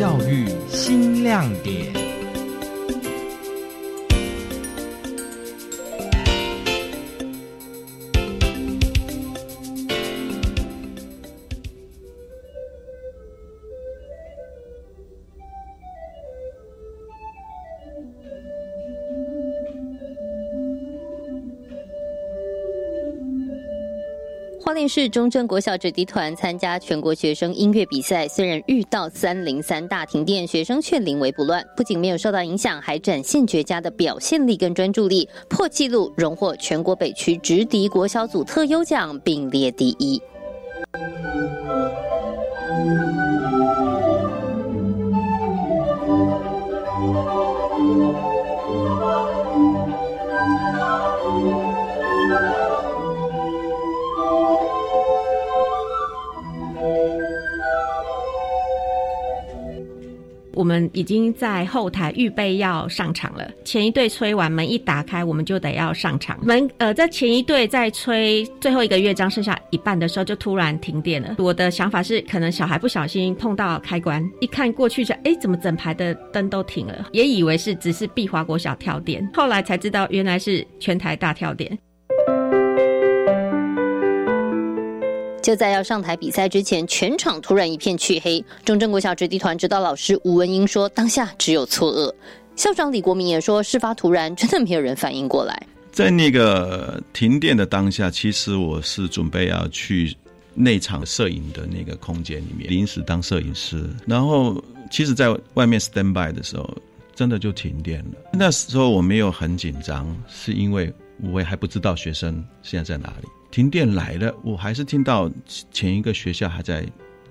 教育新亮点。花莲市中正国小子弟团参加全国学生音乐比赛，虽然遇到三零三大停电，学生却临危不乱，不仅没有受到影响，还展现绝佳的表现力跟专注力，破纪录荣获全国北区直敌国小组特优奖，并列第一。我们已经在后台预备要上场了。前一队吹完门一打开，我们就得要上场。门呃，在前一队在吹最后一个乐章，剩下一半的时候就突然停电了。我的想法是，可能小孩不小心碰到开关，一看过去就哎，怎么整排的灯都停了？也以为是只是碧华国小跳电，后来才知道原来是全台大跳电。就在要上台比赛之前，全场突然一片黢黑。中正国小直笛团指导老师吴文英说：“当下只有错愕。”校长李国民也说：“事发突然，真的没有人反应过来。”在那个停电的当下，其实我是准备要去内场摄影的那个空间里面临时当摄影师。然后，其实在外面 stand by 的时候，真的就停电了。那时候我没有很紧张，是因为我也还不知道学生现在在哪里。停电来了，我还是听到前一个学校还在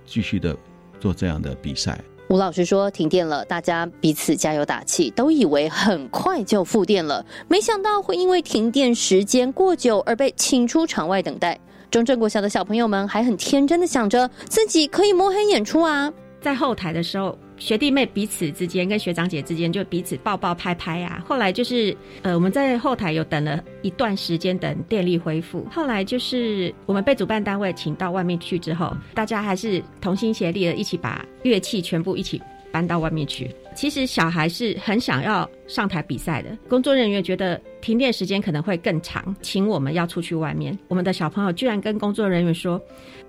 继续的做这样的比赛。吴老师说：“停电了，大家彼此加油打气，都以为很快就复电了，没想到会因为停电时间过久而被请出场外等待。”中正国小的小朋友们还很天真的想着自己可以摸黑演出啊，在后台的时候。学弟妹彼此之间跟学长姐之间就彼此抱抱拍拍啊。后来就是呃我们在后台有等了一段时间等电力恢复。后来就是我们被主办单位请到外面去之后，大家还是同心协力的一起把乐器全部一起搬到外面去。其实小孩是很想要上台比赛的，工作人员觉得停电时间可能会更长，请我们要出去外面。我们的小朋友居然跟工作人员说。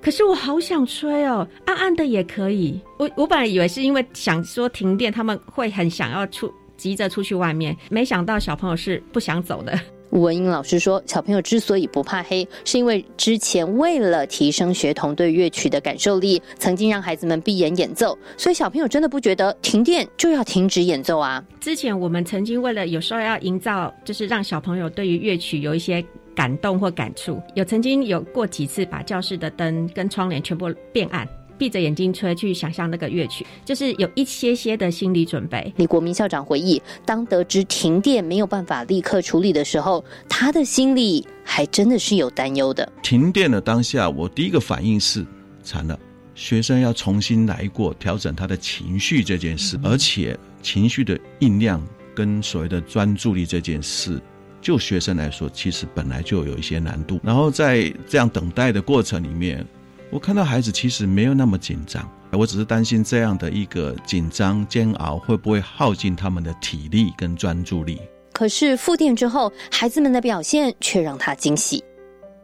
可是我好想吹哦，暗暗的也可以。我我本来以为是因为想说停电，他们会很想要出，急着出去外面。没想到小朋友是不想走的。吴文英老师说，小朋友之所以不怕黑，是因为之前为了提升学童对乐曲的感受力，曾经让孩子们闭眼演奏，所以小朋友真的不觉得停电就要停止演奏啊。之前我们曾经为了有时候要营造，就是让小朋友对于乐曲有一些。感动或感触，有曾经有过几次把教室的灯跟窗帘全部变暗，闭着眼睛吹去想象那个乐曲，就是有一些些的心理准备。李国民校长回忆，当得知停电没有办法立刻处理的时候，他的心里还真的是有担忧的。停电的当下，我第一个反应是惨了，学生要重新来过，调整他的情绪这件事，而且情绪的酝酿跟所谓的专注力这件事。就学生来说，其实本来就有一些难度。然后在这样等待的过程里面，我看到孩子其实没有那么紧张。我只是担心这样的一个紧张煎熬会不会耗尽他们的体力跟专注力。可是复电之后，孩子们的表现却让他惊喜。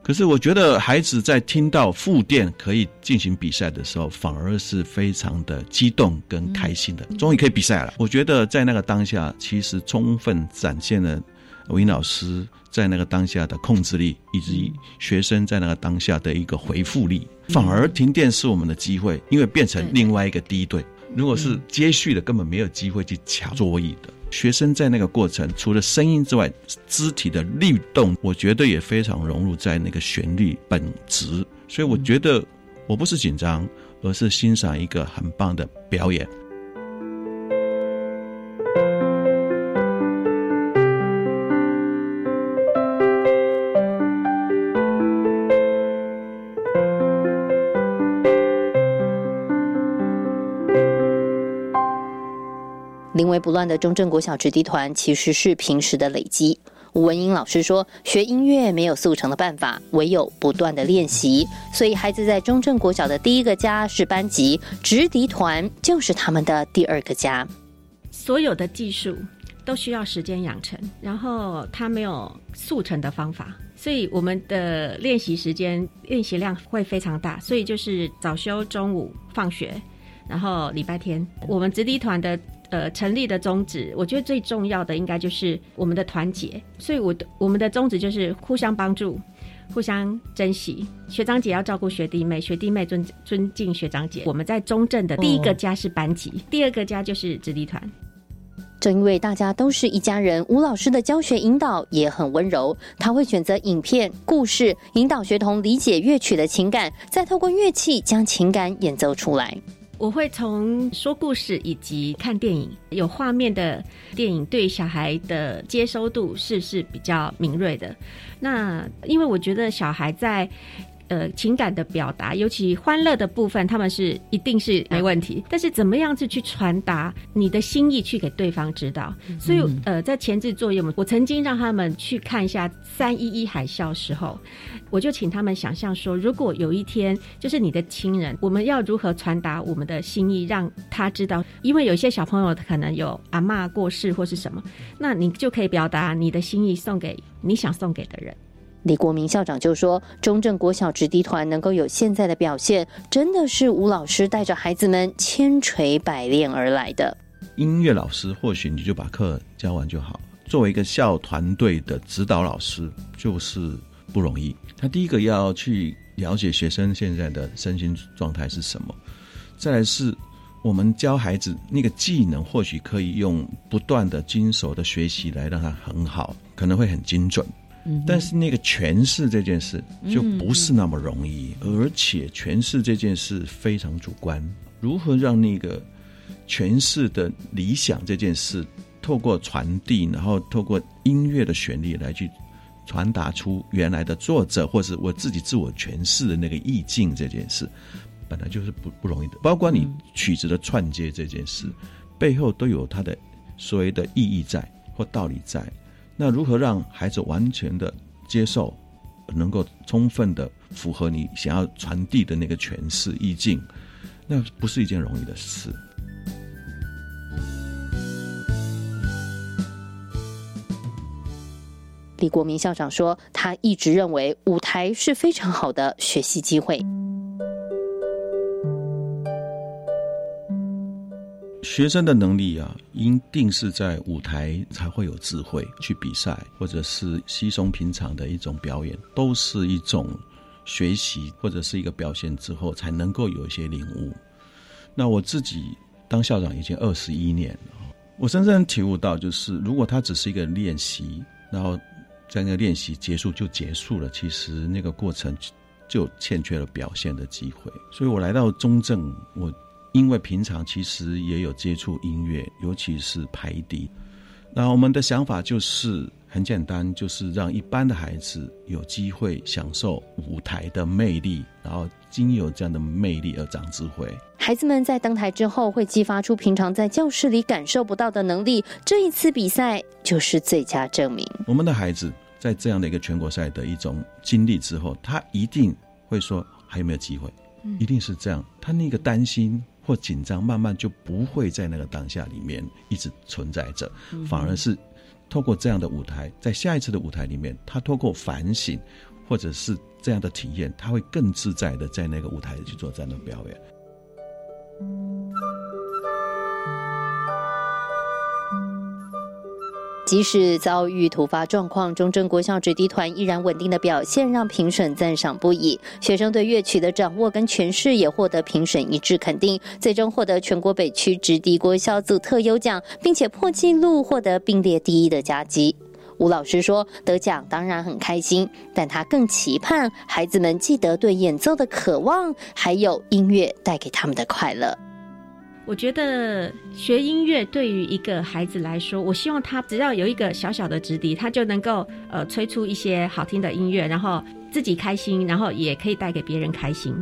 可是我觉得孩子在听到复电可以进行比赛的时候，反而是非常的激动跟开心的。终于可以比赛了。我觉得在那个当下，其实充分展现了。吴英老师在那个当下的控制力，以及学生在那个当下的一个回复力，反而停电是我们的机会，因为变成另外一个第一队。如果是接续的，根本没有机会去抢桌椅的。学生在那个过程，除了声音之外，肢体的律动，我觉得也非常融入在那个旋律本质。所以我觉得我不是紧张，而是欣赏一个很棒的表演。乱的中正国小直笛团其实是平时的累积。吴文英老师说，学音乐没有速成的办法，唯有不断的练习。所以孩子在中正国小的第一个家是班级，直笛团就是他们的第二个家。所有的技术都需要时间养成，然后他没有速成的方法，所以我们的练习时间、练习量会非常大。所以就是早修、中午放学，然后礼拜天，我们直笛团的。呃，成立的宗旨，我觉得最重要的应该就是我们的团结。所以，我的我们的宗旨就是互相帮助，互相珍惜。学长姐要照顾学弟妹，学弟妹尊尊敬学长姐。我们在中正的第一个家是班级，第二个家就是子弟团。正因为大家都是一家人，吴老师的教学引导也很温柔。他会选择影片、故事，引导学童理解乐曲的情感，再透过乐器将情感演奏出来。我会从说故事以及看电影，有画面的电影对小孩的接收度是是比较敏锐的。那因为我觉得小孩在。呃，情感的表达，尤其欢乐的部分，他们是一定是没问题。但是怎么样子去传达你的心意去给对方知道？所以呃，在前置作业，我我曾经让他们去看一下三一一海啸时候，我就请他们想象说，如果有一天就是你的亲人，我们要如何传达我们的心意，让他知道？因为有些小朋友可能有阿妈过世或是什么，那你就可以表达你的心意，送给你想送给的人。李国民校长就说：“中正国小直笛团能够有现在的表现，真的是吴老师带着孩子们千锤百炼而来的。音乐老师或许你就把课教完就好，作为一个校团队的指导老师就是不容易。他第一个要去了解学生现在的身心状态是什么，再来是我们教孩子那个技能，或许可以用不断的精熟的学习来让他很好，可能会很精准。”但是那个诠释这件事就不是那么容易，而且诠释这件事非常主观。如何让那个诠释的理想这件事，透过传递，然后透过音乐的旋律来去传达出原来的作者或是我自己自我诠释的那个意境这件事，本来就是不不容易的。包括你曲子的串接这件事，背后都有它的所谓的意义在或道理在。那如何让孩子完全的接受，能够充分的符合你想要传递的那个诠释意境，那不是一件容易的事。李国民校长说，他一直认为舞台是非常好的学习机会。学生的能力啊，一定是在舞台才会有智慧去比赛，或者是稀松平常的一种表演，都是一种学习或者是一个表现之后才能够有一些领悟。那我自己当校长已经二十一年了，我深深体悟到，就是如果他只是一个练习，然后在那个练习结束就结束了，其实那个过程就欠缺了表现的机会。所以我来到中正，我。因为平常其实也有接触音乐，尤其是排笛。那我们的想法就是很简单，就是让一般的孩子有机会享受舞台的魅力，然后经由这样的魅力而长智慧。孩子们在登台之后，会激发出平常在教室里感受不到的能力。这一次比赛就是最佳证明。我们的孩子在这样的一个全国赛的一种经历之后，他一定会说还有没有机会？一定是这样。他那个担心。或紧张，慢慢就不会在那个当下里面一直存在着，反而是透过这样的舞台，在下一次的舞台里面，他透过反省或者是这样的体验，他会更自在的在那个舞台去做这样的表演。即使遭遇突发状况，中正国校直笛团依然稳定的表现，让评审赞赏不已。学生对乐曲的掌握跟诠释也获得评审一致肯定，最终获得全国北区直笛国小组特优奖，并且破纪录获得并列第一的佳绩。吴老师说：“得奖当然很开心，但他更期盼孩子们记得对演奏的渴望，还有音乐带给他们的快乐。”我觉得学音乐对于一个孩子来说，我希望他只要有一个小小的直笛，他就能够呃吹出一些好听的音乐，然后自己开心，然后也可以带给别人开心。